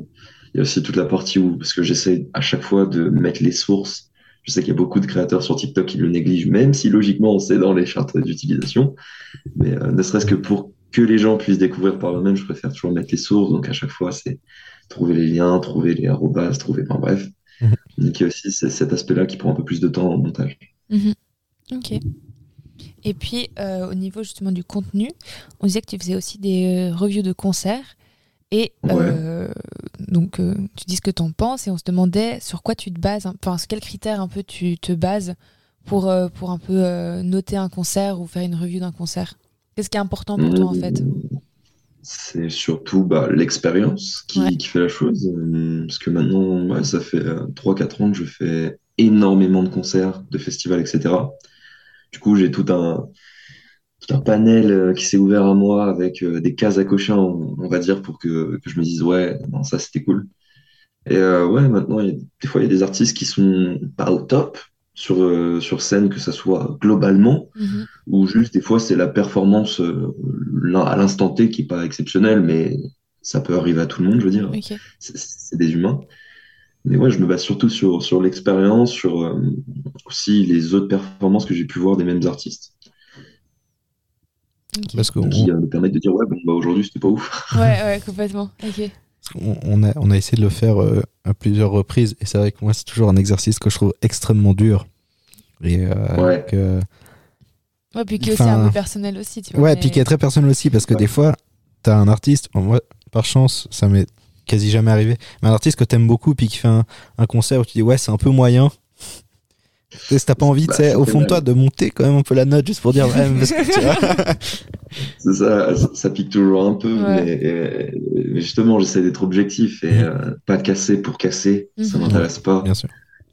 Il y a aussi toute la partie où, parce que j'essaie à chaque fois de mettre les sources. Je sais qu'il y a beaucoup de créateurs sur TikTok qui le négligent, même si logiquement c'est dans les chartes d'utilisation. Mais euh, ne serait-ce que pour que les gens puissent découvrir par eux-mêmes, je préfère toujours mettre les sources. Donc à chaque fois, c'est trouver les liens, trouver les arrobas, trouver. Enfin bref. Mhm. Donc il y a aussi cet aspect-là qui prend un peu plus de temps en montage. Mhm. Ok. Et puis, euh, au niveau justement du contenu, on disait que tu faisais aussi des euh, reviews de concerts. Et euh, donc, euh, tu dis ce que tu en penses et on se demandait sur quoi tu te bases, hein, enfin, sur quels critères un peu tu te bases pour, pour un peu noter un concert ou faire une review d'un concert. Qu'est-ce qui est important pour toi en fait? C'est surtout bah, l'expérience qui, Ouais. qui fait la chose. Parce que maintenant, ouais, ça fait 3-4 ans que je fais énormément de concerts, de festivals, etc. Du coup, j'ai tout un, tout un panel euh, qui s'est ouvert à moi avec euh, des cases à cocher, on, on va dire, pour que, que je me dise, ouais, non, ça c'était cool. Et euh, ouais, maintenant, il y a- des fois, il y a des artistes qui sont pas au top sur, euh, sur scène, que ça soit globalement, Mhm. ou juste des fois c'est la performance euh, à l'instant T qui est pas exceptionnelle, mais ça peut arriver à tout le monde, je veux dire. C'est des humains. Mais ouais, je me base surtout sur, sur l'expérience, sur euh, aussi les autres performances que j'ai pu voir des mêmes artistes, ok. Parce qu'on qui euh, me permettent de dire ouais, bon, bah, aujourd'hui c'était pas ouf. Ouais, ouais, complètement. Ok. on- on a, on a essayé de le faire euh, à plusieurs reprises et c'est vrai que moi c'est toujours un exercice que je trouve extrêmement dur. Et, euh, Ouais. que- Ouais, puis qui est aussi Enfin, un peu personnel aussi, tu vois. Ouais, mais- puis qui est très personnel aussi parce que Ouais. des fois, t'as un artiste, moi, par chance, ça m'est quasi jamais arrivé, mais un artiste que t'aimes beaucoup puis qui fait un, un concert où tu dis ouais, c'est un peu moyen. Tu sais, Si t'as pas envie, tu Bah, au fond de toi, de monter quand même un peu la note juste pour dire ouais, mais parce que tu vois. C'est ça, ça, ça pique toujours un peu, Ouais. mais, mais justement j'essaie d'être objectif et Mhm. euh, pas casser pour casser, ça Mhm. m'intéresse pas. Bien sûr.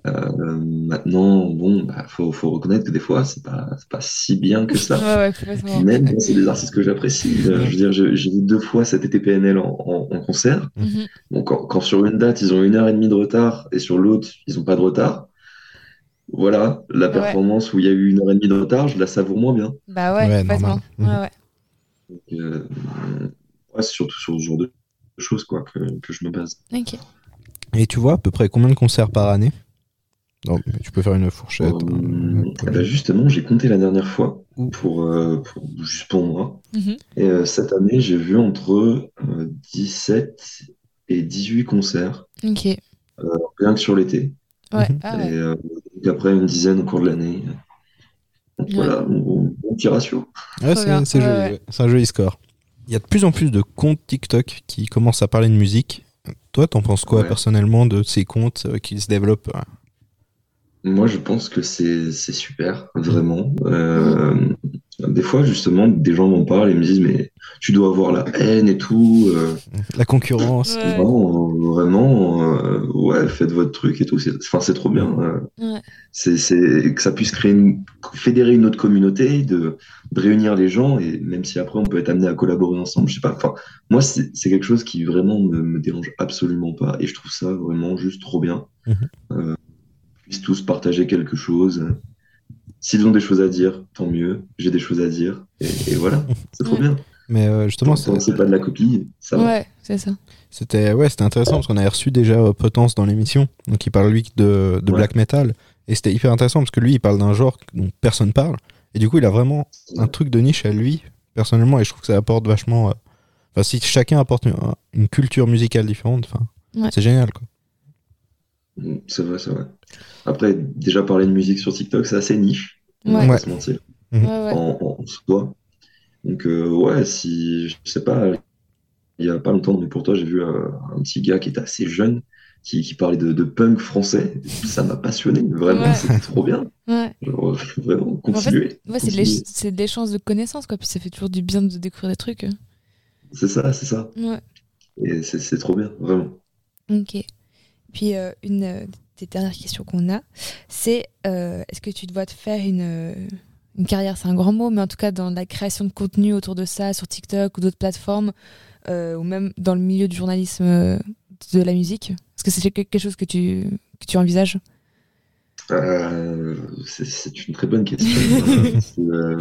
Euh, maintenant, bon, bah, faut, faut reconnaître que des fois c'est pas, pas si bien que ça. Ouais, ouais. Même quand c'est des artistes que j'apprécie. Euh, Je veux dire, j'ai vu deux fois cet été PNL en, en- en concert. Mhm. Bon, quand, quand sur une date, ils ont une heure et demie de retard et sur l'autre, ils ont pas de retard. Voilà, la Ouais. performance où il y a eu une heure et demie de retard, je la savoure moins bien. Bah ouais, Ouais, complètement. Ouais, ouais. Donc, euh, ouais, c'est surtout sur ce genre de choses quoi, que, que je me base. Ok. Et tu vois à peu près combien de concerts par année? Non, mais tu peux faire une fourchette. Euh, hein, eh ben, justement, j'ai compté la dernière fois pour, euh, pour- juste pour moi. Mhm. Et euh, cette année, j'ai vu entre euh, 17 et 18 concerts, Ok. rien que sur l'été. Ouais. Mhm. Ah ouais. Et euh, après, une dizaine au cours de l'année. Donc Ouais. voilà, mon petit ratio. Ouais, c'est c'est Ouais, joli, ouais. ouais. C'est un joli score. Il y a de plus en plus de comptes TikTok qui commencent à parler de musique. Toi, t'en penses quoi Ouais. personnellement de ces comptes euh, qui se développent euh, Moi, je pense que c'est c'est super, vraiment. Euh, des fois, justement, des gens m'en parlent et me disent, mais tu dois avoir la haine et tout. euh, La concurrence Ouais. Vraiment, vraiment, euh, ouais, faites votre truc et tout. C'est- Enfin, c'est trop bien. euh. Ouais. C'est, c'est que ça puisse créer une, fédérer une autre communauté, de, de réunir les gens et même si après on peut être amené à collaborer ensemble, je sais pas. Enfin, moi, c'est, c'est quelque chose qui vraiment me, me dérange absolument pas et je trouve ça vraiment juste trop bien. Mhm. Puissent tous partager quelque chose. S'ils ont des choses à dire, tant mieux. J'ai des choses à dire et, et voilà, c'est trop Ouais. bien. Mais euh, justement, c'est pas de la copie, ça va. Ouais, c'est ça. c'était ouais, c'était intéressant parce qu'on avait reçu déjà euh, Potence dans l'émission. Donc il parle lui de, de Ouais. black metal. Et c'était hyper intéressant parce que lui, il parle d'un genre dont personne parle. Et du coup, il a vraiment un truc de niche à lui, personnellement. Et je trouve que ça apporte vachement. euh, Enfin, si chacun apporte une, une culture musicale différente, enfin, Ouais. c'est génial. Quoi. Mm, C'est vrai, c'est vrai. Après, déjà parler de musique sur TikTok, c'est assez niche. On va Ouais. pas Ouais. se mentir. Ouais. En, en soi. Donc, euh, ouais, si, je sais pas, il y a pas longtemps, mais pour toi, j'ai vu euh, un petit gars qui était assez jeune, qui, qui parlait de, de punk français. Ça m'a passionné, vraiment, Ouais. c'était trop bien. Ouais. Genre, vraiment, En fait, continuer. Ouais, c'est de continuer. l'éch- c'est de l'échange de connaissances, quoi. Puis ça fait toujours du bien de découvrir des trucs. C'est ça, c'est ça. Ouais. Et c'est c'est trop bien, vraiment. Ok. Puis euh, une euh, des dernières questions qu'on a, c'est euh, est-ce que tu dois te faire une, une carrière, c'est un grand mot, mais en tout cas dans la création de contenu autour de ça, sur TikTok ou d'autres plateformes, ou même dans le milieu du journalisme de la musique? Est-ce que c'est quelque chose que tu, que tu envisages? Euh, c'est- une très bonne question. Euh,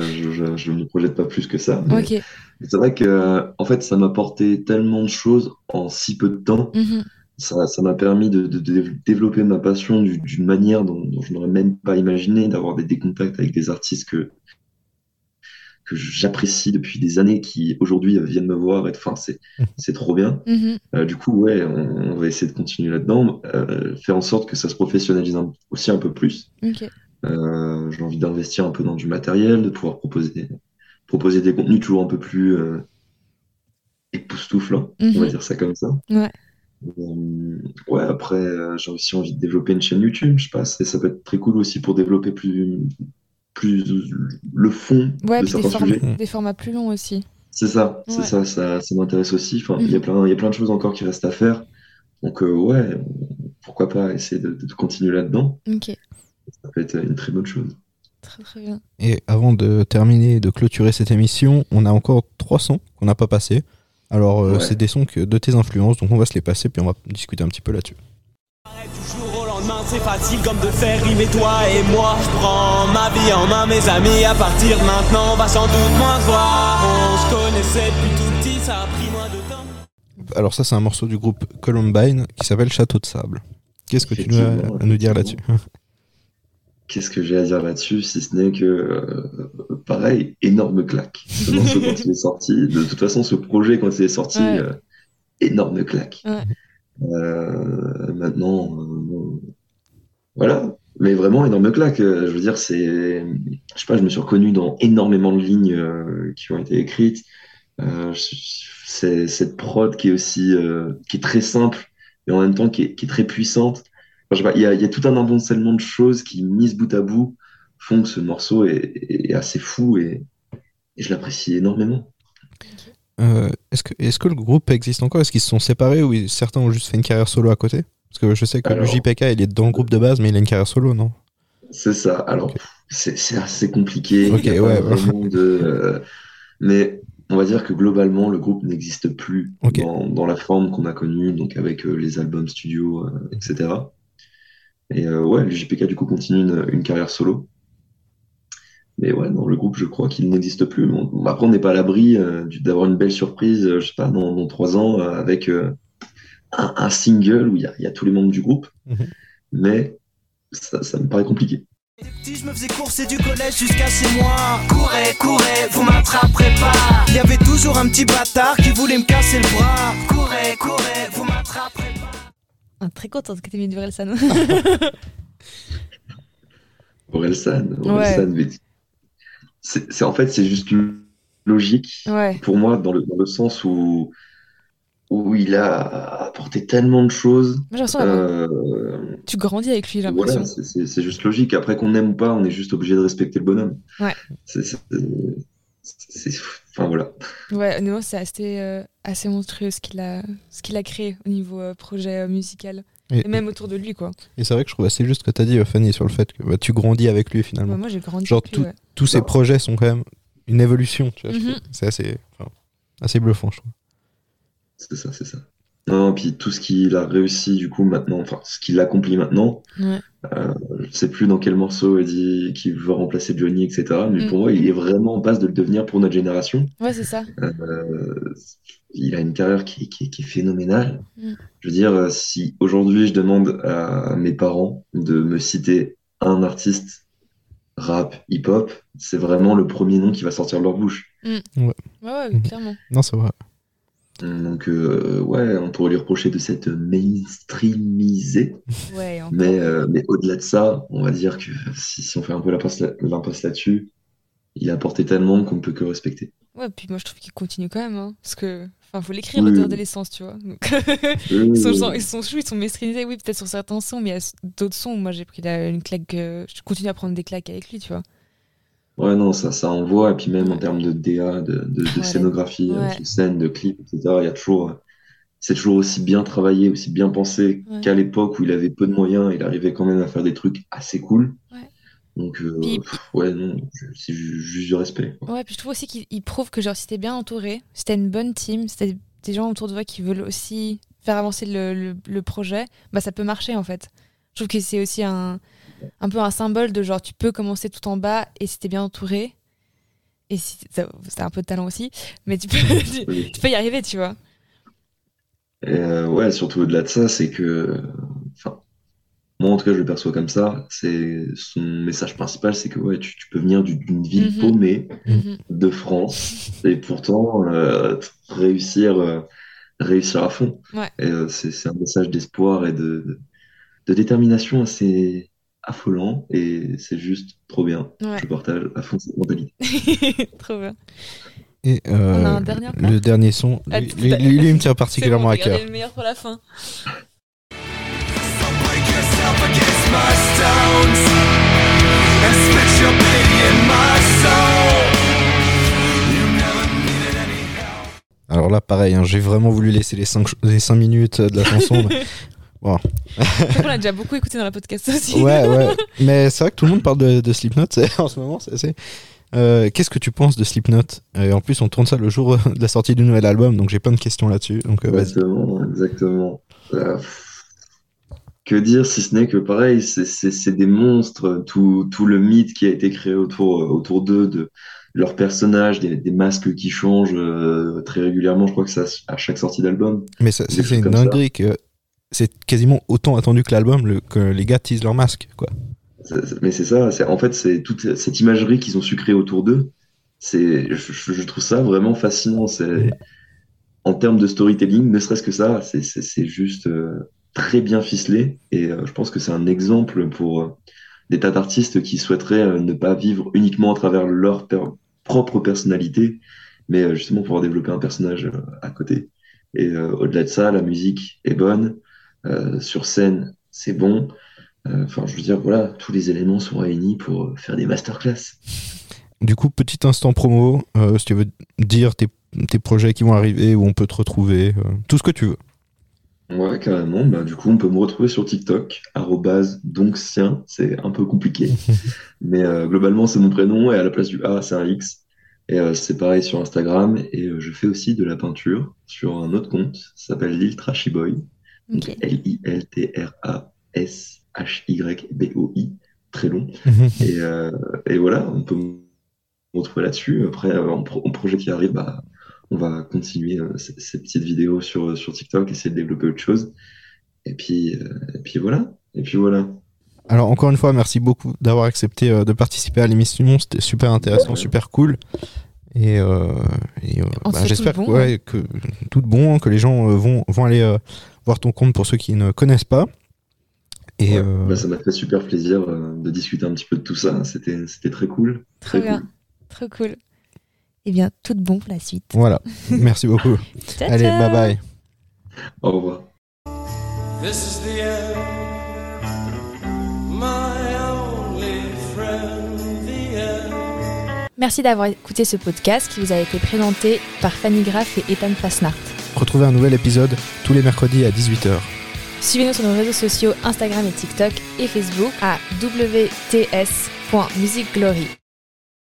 je, ne me projette pas plus que ça. mais Ok. C'est vrai que, en fait, ça m'a apporté tellement de choses en si peu de temps. Mhm. Ça, ça m'a permis de, de- de développer ma passion du- d'une manière dont, dont je n'aurais même pas imaginé, d'avoir des, des contacts avec des artistes que, que j'apprécie depuis des années, qui aujourd'hui viennent me voir. Et, enfin, c'est, c'est trop bien. Mhm. Euh, du coup, ouais, on, on va essayer de continuer là-dedans, euh, faire en sorte que ça se professionnalise un- aussi un peu plus. Euh, j'ai envie d'investir un peu dans du matériel, de pouvoir proposer, proposer des contenus toujours un peu plus euh, époustouflants, on va Mhm. dire ça comme ça. Ouais. Euh, ouais, après, euh, j'ai aussi envie de développer une chaîne YouTube, je sais pas, c'est- ça peut être très cool aussi pour développer plus, plus le fond Ouais, de puis des, certains form- sujets. des formats plus longs aussi. C'est ça, c'est Ouais. ça, ça, ça m'intéresse aussi. Enfin, il y a Mhm. plein, il y a plein de choses encore qui restent à faire. Donc, euh, ouais, pourquoi pas essayer de, de continuer là-dedans. Ok. Ça peut être une très bonne chose. Très très bien. Et avant de terminer et de clôturer cette émission, on a encore trois sons qu'on n'a pas passés. Alors, euh, Ouais. c'est des sons que, de tes influences, donc on va se les passer, puis on va discuter un petit peu là-dessus. Du jour au lendemain, c'est facile comme de faire rimer toi et moi. Je prends ma vie en main, mes amis. À partir de maintenant, on va sans doute moins se voir. On se connaissait depuis tout petit, ça a pris moins de temps. Alors ça, c'est un morceau du groupe Columbine qui s'appelle Château de Sable. Qu'est-ce que tu nous as Effectivement, à nous dire là-dessus? Qu'est-ce que j'ai à dire là-dessus, si ce n'est que, euh, pareil, énorme claque. Ce morceau quand il est sorti. De toute façon, ce projet quand il est sorti, Ouais. euh, énorme claque. Ouais. Euh, maintenant, voilà. Mais vraiment, énorme claque. Je veux dire, c'est, je sais pas, je me suis reconnu dans énormément de lignes qui ont été écrites. C'est cette prod qui est aussi, qui est très simple et en même temps qui est, qui est très puissante. Enfin, il y a, il y a tout un amoncellement de choses qui, mises bout à bout, font que ce morceau est, est assez fou et, et je l'apprécie énormément. Euh, Est-ce que, est que le groupe existe encore? Est-ce qu'ils se sont séparés ou certains ont juste fait une carrière solo à côté? Parce que je sais que Alors- le JPK, il est dans le groupe de base, mais il a une carrière solo, non? C'est ça. Alors, c'est c'est assez compliqué. Ok, ouais, de, euh, mais on va dire que globalement, le groupe n'existe plus dans, dans la forme qu'on a connue, donc avec euh, les albums studio, etc. Et euh, ouais, le JPK du coup continue une, une carrière solo. Mais ouais, dans le groupe, je crois qu'il n'existe plus. Bon, après, on n'est pas à l'abri euh, d'avoir une belle surprise, euh, je sais pas, dans, dans trois ans, euh, avec euh, un, un single où il y y a tous les membres du groupe. Mhm. Mais ça, ça me paraît compliqué. Petit, je me faisais courser du collège jusqu'à chez moi. Courez, courez, vous m'attraperez pas. Il y avait toujours un petit bâtard qui voulait me casser le bras. Courez, courez, vous m'attraperez pas. Ah, très contente que tu mis du Orelsan. Orelsan, Orelsan, mais c'est en fait c'est juste une logique ouais. pour moi dans le, dans le sens où où il a apporté tellement de choses. Moi, Euh, Tu grandis avec lui, j'ai l'impression. voilà, c'est- juste logique. Après qu'on aime ou pas, on est juste obligé de respecter le bonhomme. Ouais. Enfin voilà. Ouais, honnêtement, c'est assez, euh, assez monstrueux ce qu'il a, ce qu'il a créé au niveau euh, projet euh, musical. Et, Et même autour de lui, quoi. et c'est vrai que je trouve assez juste ce que tu as dit, Fanny, sur le fait que bah, tu grandis avec lui finalement. Moi, j'ai grandi Genre avec lui, tout- ouais. Tous ces Non. projets sont quand même une évolution, tu vois, je Mhm. C'est assez, enfin, assez bluffant, je trouve. C'est ça, c'est ça. Non, puis tout ce qu'il a réussi du coup maintenant, enfin ce qu'il accomplit maintenant, Ouais. euh, je sais plus dans quel morceau il dit qu'il veut remplacer Johnny, etc. Mais Mm. pour moi, il est vraiment en passe de le devenir pour notre génération. Ouais, c'est ça. Euh, il a une carrière qui, qui- qui est phénoménale. Mm. Je veux dire, euh, si aujourd'hui je demande à mes parents de me citer un artiste rap, hip-hop, c'est vraiment le premier nom qui va sortir de leur bouche. Ouais, ouais, Mhm. clairement. Non, c'est vrai. Donc, euh, ouais, on pourrait lui reprocher de s'être mainstreamisé. Ouais. Mais, euh, mais au-delà de ça, on va dire que si, si on fait un peu l'impasse là- l'impasse là-dessus, il a apporté tellement qu'on ne peut que respecter. Ouais, puis moi, je trouve qu'il continue quand même. Hein, parce que, enfin, faut l'écrire, l'auteur de l'essence, tu vois. Donc, ils, sont, genre- ils sont choues, ils sont maîtrisés, oui, peut-être sur certains sons, mais il y a d'autres sons où moi, j'ai pris la- une claque. euh, je continue à prendre des claques avec lui, tu vois. Ouais, non, ça, ça envoie. Et puis même en termes de DA, de, de, de Ouais. scénographie, Ouais. de scène, de clip, etc., il y a toujours, c'est toujours aussi bien travaillé, aussi bien pensé Ouais. qu'à l'époque où il avait peu de moyens, il arrivait quand même à faire des trucs assez cool. Ouais. Donc, euh, Puis- pff, ouais, non, c'est ju- juste du respect. quoi. Ouais, puis je trouve aussi qu'il il prouve que genre si t'es bien entouré, si t'as une bonne team, si t'as des gens autour de toi qui veulent aussi faire avancer le, le- le projet, bah ça peut marcher en fait. Je trouve que c'est aussi un, un peu un symbole de genre tu peux commencer tout en bas et si t'es bien entouré, et si c'est un peu de talent aussi, mais tu peux, tu, Oui. tu peux y arriver, tu vois. Euh, ouais, surtout au-delà de ça, c'est que, enfin, moi en tout cas, je le perçois comme ça. C'est son message principal, c'est que ouais, tu, tu peux venir du- d'une ville Mhm. paumée Mhm. de France et pourtant euh, réussir, euh, réussir à fond. Ouais. C'est c'est un message d'espoir et de, de, de détermination assez affolant et c'est juste trop bien. Ouais. Je partage à fond cette mentalité. Trop bien. Et euh, On a un dernier le dernier son, Ah, lui, lui- me tient bon, particulièrement à cœur. le meilleur pour la fin. Alors là, pareil, hein, j'ai vraiment voulu laisser les 5 les cinq minutes de la chanson. On l'a déjà beaucoup écouté dans la podcast aussi. ouais, ouais. Mais c'est vrai que tout le monde parle de, de Slipknot en ce moment. c'est assez- Euh, Qu'est-ce que tu penses de Slipknot? Et En plus, on tourne ça le jour de la sortie du nouvel album, donc j'ai plein de questions là-dessus. Donc euh. Exactement, exactement. Euh, que dire si ce n'est que pareil, c'est- des monstres, tout, tout le mythe qui a été créé autour, autour d'eux, de leurs personnages, des, des masques qui changent euh, très régulièrement, je crois que c'est à, chaque sortie d'album. Mais ça- c'est une ça. dinguerie que c'est quasiment autant attendu que l'album, le- que les gars teasent leur masque. Quoi. Mais c'est ça, c'est en fait c'est toute cette imagerie qu'ils ont su créer autour d'eux. C'est, je, trouve ça vraiment fascinant. C'est en termes de storytelling, ne serait-ce que ça, c'est c'est- c'est juste euh, très bien ficelé. Et euh, je pense que c'est un exemple pour euh, des tas d'artistes qui souhaiteraient ne pas vivre uniquement à travers leur per- propre personnalité, mais justement pouvoir développer un personnage à côté. Et au-delà de ça, la musique est bonne, sur scène, c'est bon. Euh, Enfin, je veux dire, voilà, tous les éléments sont réunis pour euh, faire des masterclass. Du coup, petit instant promo, euh, si tu veux dire tes, tes projets qui vont arriver, où on peut te retrouver, euh, tout ce que tu veux. Ouais, carrément. Bah, du coup, on peut me retrouver sur TikTok, doncien. C'est un peu compliqué. Mais euh, globalement, c'est mon prénom et à la place du A, c'est un X. Et euh, c'est pareil sur Instagram. Et euh, je fais aussi de la peinture sur un autre compte. Ça s'appelle Lil Trashy Boy. L-I-L-T-R-A-S-H-Y-B-O-I. Très long. Et, euh, et voilà, on peut me retrouver là-dessus. Après, euh, en, pro- en projet qui arrive, bah, on va continuer euh, ces, ces petites vidéos sur, sur TikTok, essayer de développer autre chose. Et puis, euh, et puis voilà. Et puis voilà. Alors, encore une fois, merci beaucoup d'avoir accepté euh, de participer à l'émission. C'était super intéressant, super cool. Et, euh, et, euh, bah, j'espère que, bon, ouais, que tout de bon, que les gens euh, vont, vont aller euh, voir ton compte pour ceux qui ne connaissent pas. Et Ouais, euh, bah, ça m'a fait super plaisir euh, de discuter un petit peu de tout ça. C'était, c'était très cool. Trop Très bien. cool. Trop cool. Eh bien, tout de bon pour la suite. voilà, merci beaucoup. Ciao, Allez, ciao. bye bye. Au revoir. This is the end, my Merci d'avoir écouté ce podcast qui vous a été présenté par Fanny Graff et Ethan Fasnart. Retrouvez un nouvel épisode tous les mercredis à 18h. Suivez-nous sur nos réseaux sociaux Instagram et TikTok et Facebook à wts.musicglory.